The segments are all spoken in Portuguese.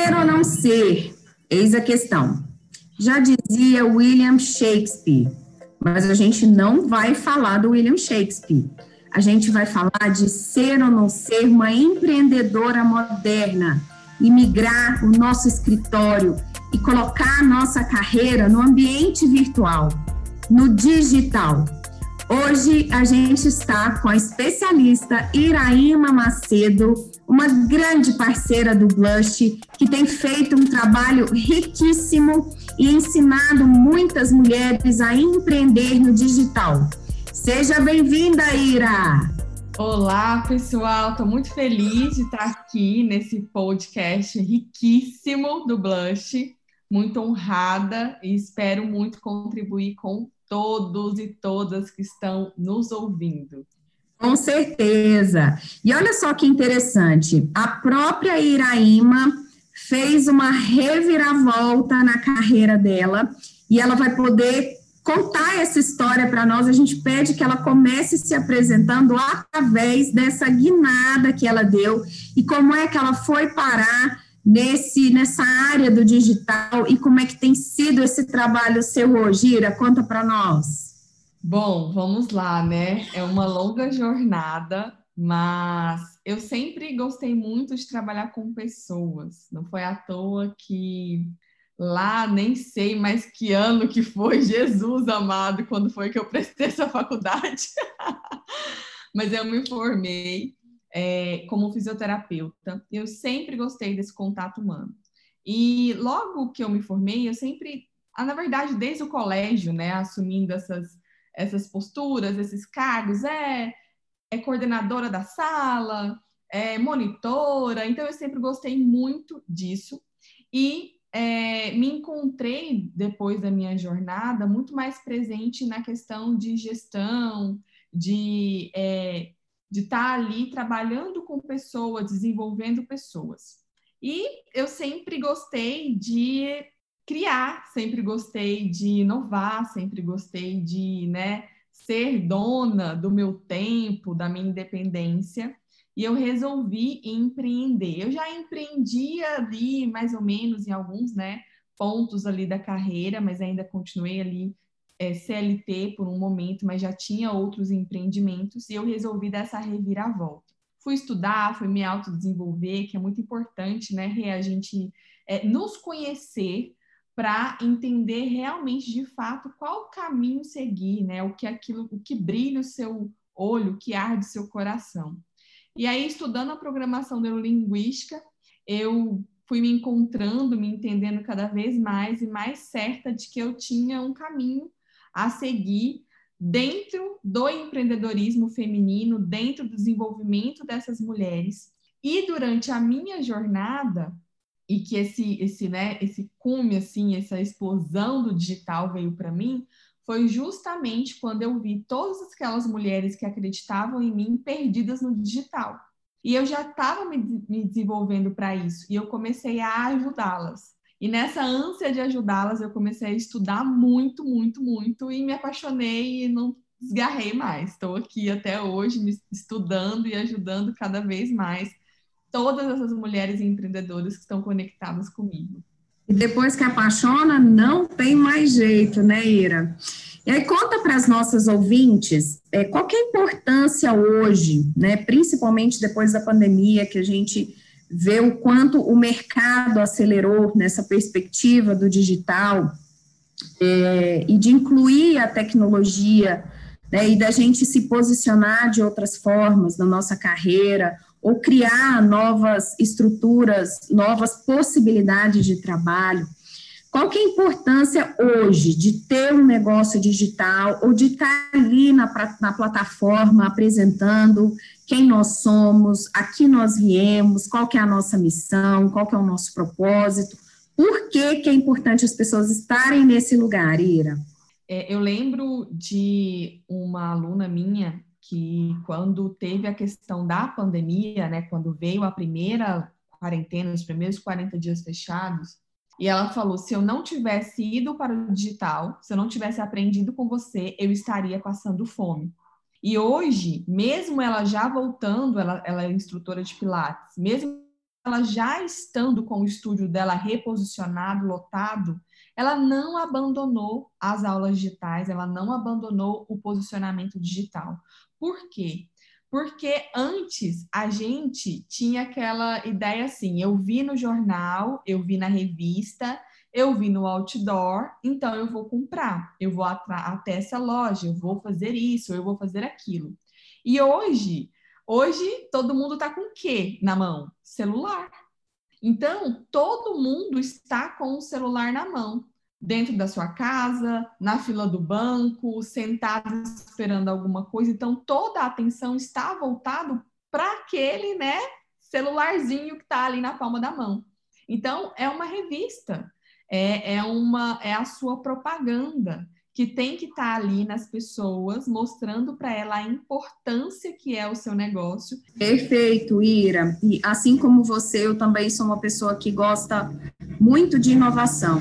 Ser ou não ser? Eis a questão. Já dizia William Shakespeare, mas a gente não vai falar do William Shakespeare. A gente vai falar de ser ou não ser uma empreendedora moderna, imigrar o nosso escritório e colocar a nossa carreira no ambiente virtual, no digital. Hoje a gente está com a especialista Iraíma Macedo, uma grande parceira do Blush, que tem feito um trabalho riquíssimo e ensinado muitas mulheres a empreender no digital. Seja bem-vinda, Ira! Olá, pessoal. Estou muito feliz de estar aqui nesse podcast riquíssimo do Blush. Muito honrada e espero muito contribuir com todos e todas que estão nos ouvindo. Com certeza. E olha só que interessante, a própria Iraíma fez uma reviravolta na carreira dela e ela vai poder contar essa história para nós. A gente pede que ela comece se apresentando através dessa guinada que ela deu e como é que ela foi parar nesse nessa área do digital e como é que tem sido esse trabalho seu hoje, Ira? Conta para nós. Bom, vamos lá, né? É uma longa jornada, mas eu sempre gostei muito de trabalhar com pessoas. Não foi à toa que lá nem sei mais que ano que foi, Jesus amado, quando foi que eu prestei essa faculdade. mas eu me formei é, como fisioterapeuta. Eu sempre gostei desse contato humano. E logo que eu me formei, eu sempre, ah, na verdade, desde o colégio, né, assumindo essas, essas posturas, esses cargos, é, é coordenadora da sala, é monitora, então eu sempre gostei muito disso. E é, me encontrei, depois da minha jornada, muito mais presente na questão de gestão, de é, de estar tá ali trabalhando com pessoas, desenvolvendo pessoas. E eu sempre gostei de criar, sempre gostei de inovar, sempre gostei de né, ser dona do meu tempo, da minha independência. E eu resolvi empreender. Eu já empreendia ali, mais ou menos, em alguns né, pontos ali da carreira, mas ainda continuei ali é, CLT por um momento, mas já tinha outros empreendimentos e eu resolvi dar essa reviravolta. Fui estudar, fui me autodesenvolver, que é muito importante, né, a gente é, nos conhecer para entender realmente, de fato, qual caminho seguir, né, o que aquilo, o que brilha o seu olho, o que arde o seu coração. E aí, estudando a programação neurolinguística, eu fui me encontrando, me entendendo cada vez mais e mais certa de que eu tinha um caminho a seguir dentro do empreendedorismo feminino, dentro do desenvolvimento dessas mulheres. E durante a minha jornada, e que esse esse né, esse cume assim, essa explosão do digital veio para mim, foi justamente quando eu vi todas aquelas mulheres que acreditavam em mim perdidas no digital. E eu já estava me, me desenvolvendo para isso, e eu comecei a ajudá-las. E nessa ânsia de ajudá-las, eu comecei a estudar muito, muito, muito e me apaixonei e não desgarrei mais. Estou aqui até hoje me estudando e ajudando cada vez mais todas essas mulheres empreendedoras que estão conectadas comigo. E depois que apaixona, não tem mais jeito, né, Ira? E aí conta para as nossas ouvintes é, qual é a importância hoje, né, principalmente depois da pandemia, que a gente ver o quanto o mercado acelerou nessa perspectiva do digital é, e de incluir a tecnologia né, e da gente se posicionar de outras formas na nossa carreira ou criar novas estruturas, novas possibilidades de trabalho. Qual que é a importância hoje de ter um negócio digital ou de estar ali na, na plataforma apresentando quem nós somos, aqui nós viemos, qual que é a nossa missão, qual que é o nosso propósito, por que, que é importante as pessoas estarem nesse lugar, Ira? É, eu lembro de uma aluna minha que quando teve a questão da pandemia, né, quando veio a primeira quarentena, os primeiros 40 dias fechados, e ela falou: se eu não tivesse ido para o digital, se eu não tivesse aprendido com você, eu estaria passando fome. E hoje, mesmo ela já voltando, ela, ela é instrutora de Pilates, mesmo ela já estando com o estúdio dela reposicionado, lotado, ela não abandonou as aulas digitais, ela não abandonou o posicionamento digital. Por quê? Porque antes a gente tinha aquela ideia assim: eu vi no jornal, eu vi na revista, eu vi no outdoor, então eu vou comprar, eu vou até essa loja, eu vou fazer isso, eu vou fazer aquilo. E hoje, hoje todo mundo está com o quê na mão? Celular. Então, todo mundo está com o celular na mão dentro da sua casa, na fila do banco, sentado esperando alguma coisa. Então, toda a atenção está voltado para aquele, né, celularzinho que está ali na palma da mão. Então, é uma revista, é, é, uma, é a sua propaganda que tem que estar tá ali nas pessoas, mostrando para ela a importância que é o seu negócio. Perfeito, Ira. E assim como você, eu também sou uma pessoa que gosta muito de inovação.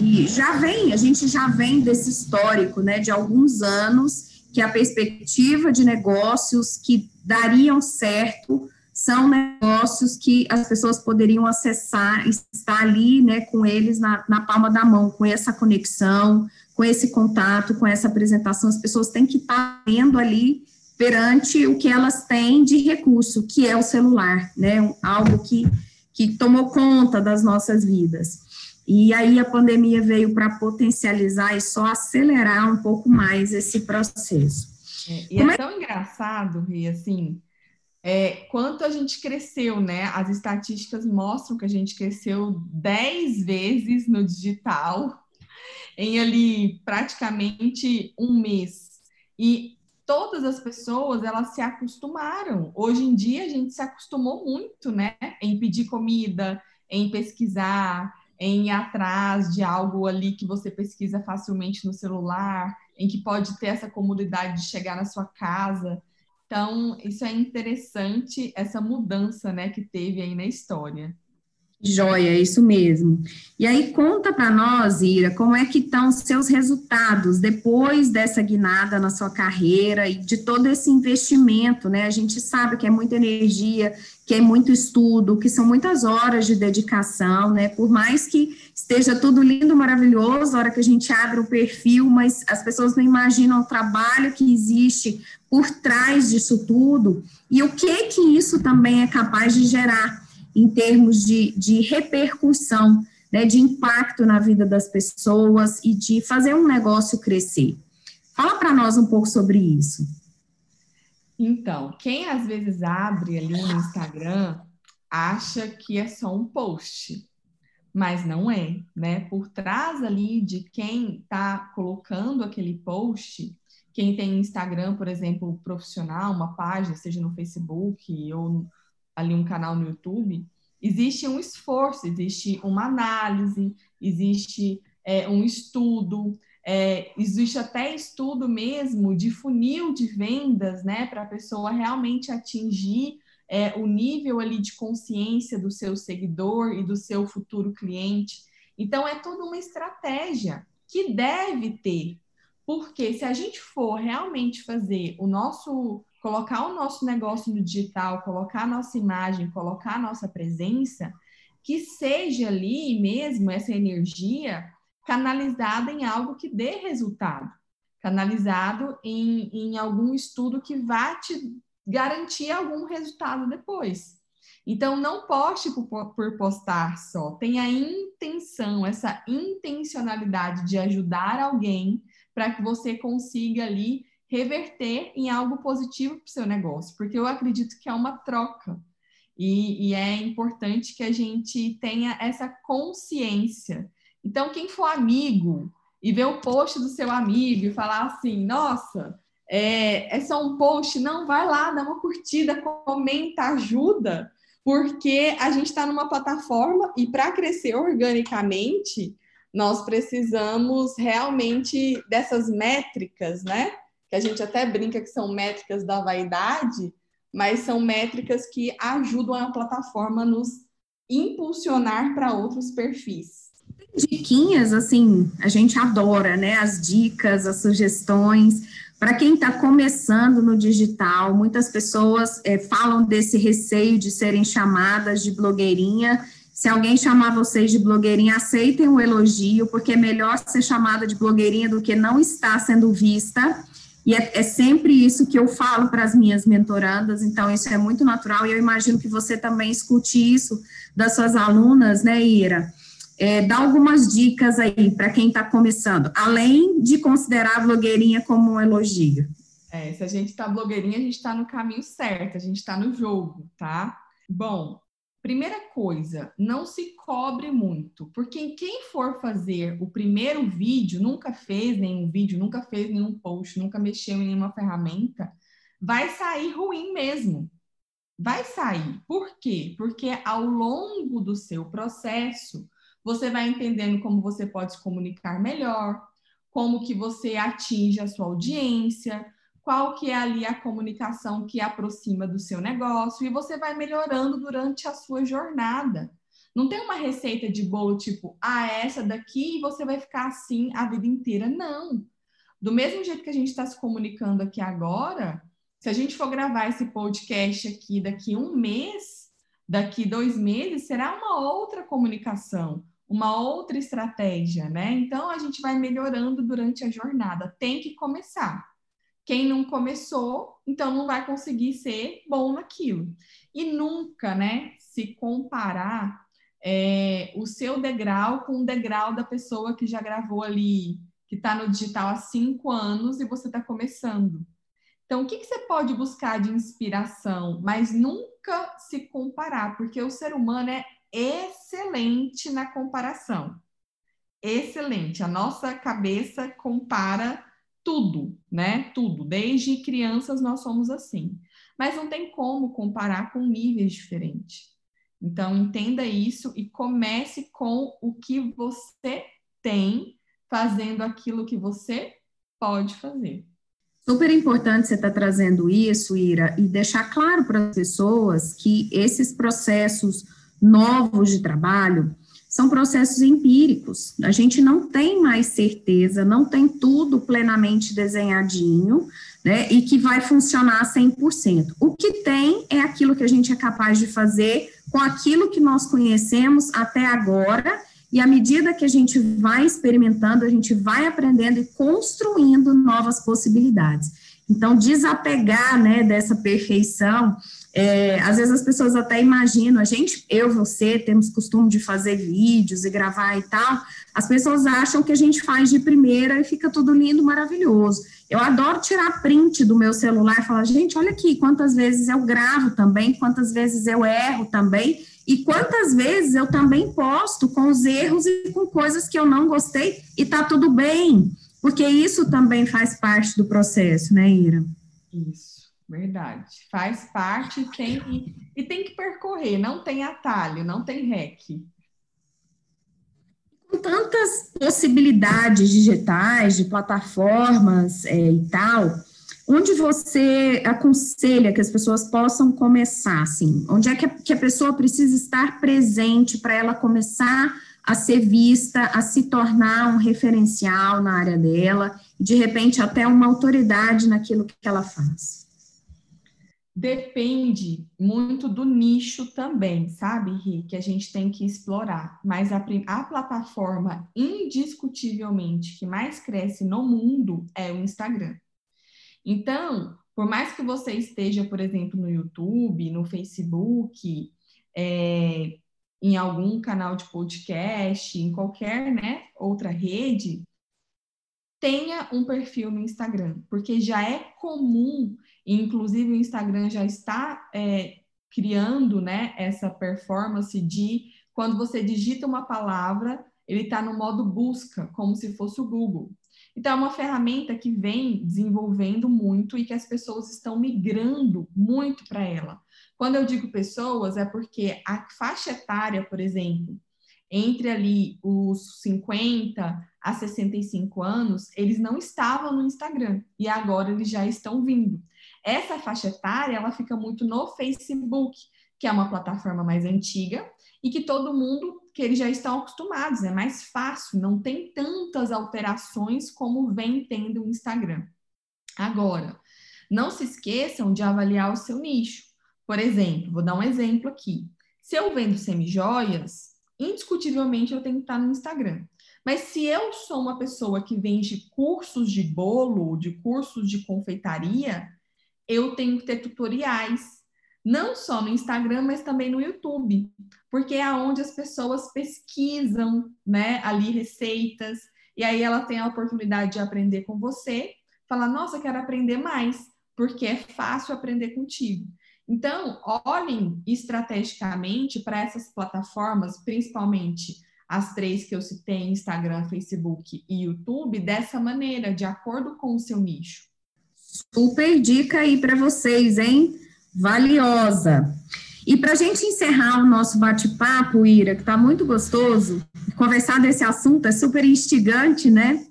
E já vem, a gente já vem desse histórico, né, de alguns anos, que a perspectiva de negócios que dariam certo são negócios que as pessoas poderiam acessar, estar ali, né, com eles na, na palma da mão, com essa conexão, com esse contato, com essa apresentação, as pessoas têm que estar vendo ali perante o que elas têm de recurso, que é o celular, né, algo que, que tomou conta das nossas vidas. E aí a pandemia veio para potencializar e só acelerar um pouco mais esse processo. É, e é, é, tão engraçado, Ri, assim, é, quanto a gente cresceu, né? As estatísticas mostram que a gente cresceu 10 vezes no digital em ali praticamente um mês. E todas as pessoas, elas se acostumaram. Hoje em dia, a gente se acostumou muito, né? Em pedir comida, em pesquisar, em ir atrás de algo ali que você pesquisa facilmente no celular, em que pode ter essa comodidade de chegar na sua casa. Então, isso é interessante, essa mudança né, que teve aí na história. Joia, é isso mesmo. E aí conta para nós, Ira, como é que estão os seus resultados depois dessa guinada na sua carreira e de todo esse investimento, né? A gente sabe que é muita energia, que é muito estudo, que são muitas horas de dedicação, né? Por mais que esteja tudo lindo, maravilhoso, a hora que a gente abre o perfil, mas as pessoas não imaginam o trabalho que existe por trás disso tudo e o que que isso também é capaz de gerar em termos de, de repercussão, né, de impacto na vida das pessoas e de fazer um negócio crescer. Fala para nós um pouco sobre isso. Então, quem às vezes abre ali no Instagram acha que é só um post, mas não é, né? Por trás ali de quem está colocando aquele post, quem tem Instagram, por exemplo, profissional, uma página, seja no Facebook ou ali um canal no YouTube, existe um esforço, existe uma análise, existe é, um estudo, é, existe até estudo mesmo de funil de vendas, né, para a pessoa realmente atingir é, o nível ali de consciência do seu seguidor e do seu futuro cliente. Então, é toda uma estratégia que deve ter, porque se a gente for realmente fazer o nosso colocar o nosso negócio no digital, colocar a nossa imagem, colocar a nossa presença, que seja ali mesmo essa energia canalizada em algo que dê resultado, canalizado em, em algum estudo que vá te garantir algum resultado depois. Então, não poste por, por postar só, tenha intenção, essa intencionalidade de ajudar alguém para que você consiga ali reverter em algo positivo para o seu negócio, porque eu acredito que é uma troca. E, e, é importante que a gente tenha essa consciência. Então, quem for amigo e ver o post do seu amigo e falar assim, nossa, é, é só um post, não, vai lá, dá uma curtida, comenta, ajuda, porque a gente está numa plataforma e para crescer organicamente, nós precisamos realmente dessas métricas, né? Que a gente até brinca que são métricas da vaidade, mas são métricas que ajudam a plataforma a nos impulsionar para outros perfis. Diquinhas, assim, a gente adora, né? As dicas, as sugestões, Para quem está começando no digital, muitas pessoas é, falam desse receio de serem chamadas de blogueirinha. Se alguém chamar vocês de blogueirinha, aceitem o elogio, porque é melhor ser chamada de blogueirinha do que não estar sendo vista. E é, é sempre isso que eu falo para as minhas mentorandas, então isso é muito natural, e eu imagino que você também escute isso das suas alunas, né, Ira? É, dá algumas dicas aí para quem está começando, além de considerar a blogueirinha como um elogio. É, se a gente está blogueirinha, a gente está no caminho certo, a gente está no jogo, tá? Bom, primeira coisa, não se cobre muito, porque quem for fazer o primeiro vídeo, nunca fez nenhum vídeo, nunca fez nenhum post, nunca mexeu em nenhuma ferramenta, vai sair ruim mesmo. Vai sair. Por quê? Porque ao longo do seu processo, você vai entendendo como você pode se comunicar melhor, como que você atinge a sua audiência, qual que é ali a comunicação que aproxima do seu negócio e você vai melhorando durante a sua jornada. Não tem uma receita de bolo tipo, ah, essa daqui e você vai ficar assim a vida inteira. Não. Do mesmo jeito que a gente está se comunicando aqui agora, se a gente for gravar esse podcast aqui daqui um mês, daqui dois meses, será uma outra comunicação uma outra estratégia, né? Então a gente vai melhorando durante a jornada. Tem que começar. Quem não começou, então não vai conseguir ser bom naquilo. E nunca, né, se comparar é, o seu degrau com o degrau da pessoa que já gravou ali, que está no digital há cinco anos e você está começando. Então, o que, que você pode buscar de inspiração, mas nunca se comparar, porque o ser humano é excelente na comparação. Excelente. A nossa cabeça compara tudo, né? Tudo. Desde crianças nós somos assim. Mas não tem como comparar com níveis diferentes. Então, entenda isso e comece com o que você tem, fazendo aquilo que você pode fazer. Super importante você estar tá trazendo isso, Ira, e deixar claro para as pessoas que esses processos novos de trabalho são processos empíricos. A gente não tem mais certeza, não tem tudo plenamente desenhadinho, né, e que vai funcionar 100%. O que tem é aquilo que a gente é capaz de fazer com aquilo que nós conhecemos até agora, e à medida que a gente vai experimentando, a gente vai aprendendo e construindo novas possibilidades. Então, desapegar, né, dessa perfeição é, às vezes as pessoas até imaginam, a gente, eu, você, temos costume de fazer vídeos e gravar e tal, as pessoas acham que a gente faz de primeira e fica tudo lindo, maravilhoso. Eu adoro tirar print do meu celular e falar, gente, olha aqui, quantas vezes eu gravo também, quantas vezes eu erro também, e quantas vezes eu também posto com os erros e com coisas que eu não gostei, e tá tudo bem, porque isso também faz parte do processo, né, Ira? Isso. Verdade. Faz parte tem, e tem que percorrer, não tem atalho, não tem rec. Com tantas possibilidades digitais, de plataformas é, e tal, onde você aconselha que as pessoas possam começar, assim? Onde é que a, que a pessoa precisa estar presente para ela começar a ser vista, a se tornar um referencial na área dela, de repente até uma autoridade naquilo que ela faz? Depende muito do nicho também, sabe, Ri, que a gente tem que explorar. Mas a, a, plataforma indiscutivelmente que mais cresce no mundo é o Instagram. Então, por mais que você esteja, por exemplo, no YouTube, no Facebook, é, em algum canal de podcast, em qualquer né, outra rede, tenha um perfil no Instagram, porque já é comum inclusive, o Instagram já está é, criando né, essa performance de quando você digita uma palavra, ele está no modo busca, como se fosse o Google. Então, é uma ferramenta que vem desenvolvendo muito e que as pessoas estão migrando muito para ela. Quando eu digo pessoas, é porque a faixa etária, por exemplo, entre ali os 50 a 65 anos, eles não estavam no Instagram e agora eles já estão vindo. Essa faixa etária, ela fica muito no Facebook, que é uma plataforma mais antiga e que todo mundo, que eles já estão acostumados, é mais fácil, não tem tantas alterações como vem tendo o Instagram. Agora, não se esqueçam de avaliar o seu nicho. Por exemplo, vou dar um exemplo aqui. Se eu vendo semijoias, indiscutivelmente eu tenho que estar no Instagram. Mas se eu sou uma pessoa que vende cursos de bolo, de cursos de confeitaria, eu tenho que ter tutoriais, não só no Instagram, mas também no YouTube, porque é onde as pessoas pesquisam, né, ali receitas, e aí ela tem a oportunidade de aprender com você, falar, nossa, quero aprender mais, porque é fácil aprender contigo. Então, olhem estrategicamente para essas plataformas, principalmente as três que eu citei, Instagram, Facebook e YouTube, dessa maneira, de acordo com o seu nicho. Super dica aí para vocês, hein? Valiosa. E para a gente encerrar o nosso bate-papo, Ira, que está muito gostoso, conversar desse assunto é super instigante, né?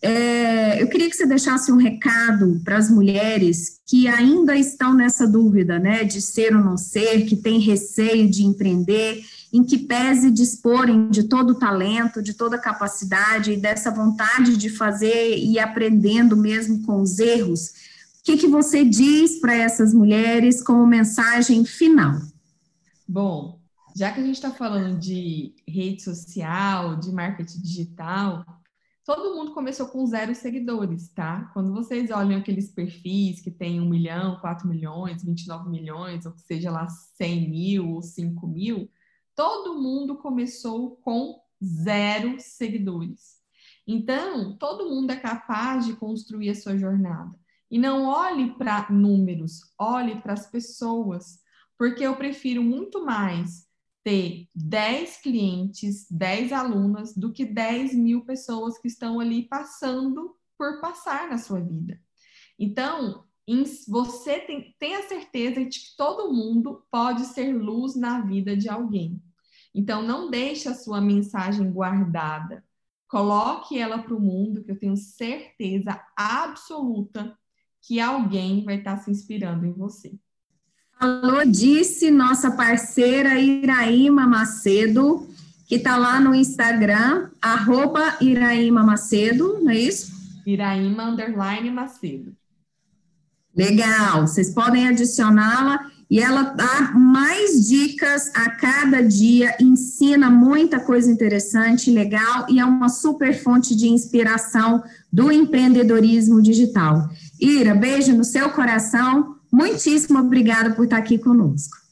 É, eu queria que você deixasse um recado para as mulheres que ainda estão nessa dúvida, né, de ser ou não ser, que tem receio de empreender, em que pese disporem de todo o talento, de toda a capacidade e dessa vontade de fazer e aprendendo mesmo com os erros. O que, que você diz para essas mulheres como mensagem final? Bom, já que a gente está falando de rede social, de marketing digital, todo mundo começou com zero seguidores, tá? Quando vocês olham aqueles perfis que tem 1 milhão, 4 milhões, 29 milhões, ou seja lá 100 mil ou 5 mil, todo mundo começou com zero seguidores. Então, todo mundo é capaz de construir a sua jornada. E não olhe para números, olhe para as pessoas, porque eu prefiro muito mais ter 10 clientes, 10 alunas, do que 10 mil pessoas que estão ali passando por passar na sua vida. Então, você tem, tem a certeza de que todo mundo pode ser luz na vida de alguém. Então, não deixe a sua mensagem guardada. Coloque ela para o mundo, que eu tenho certeza absoluta que alguém vai estar se inspirando em você. Alô, disse nossa parceira Iraíma Macedo, que está lá no Instagram, arroba Iraíma Macedo, não é isso? Iraíma underline Macedo. Legal, vocês podem adicioná-la e ela dá mais dicas a cada dia, ensina muita coisa interessante, legal e é uma super fonte de inspiração do empreendedorismo digital. Ira, beijo no seu coração. Muitíssimo obrigada por estar aqui conosco.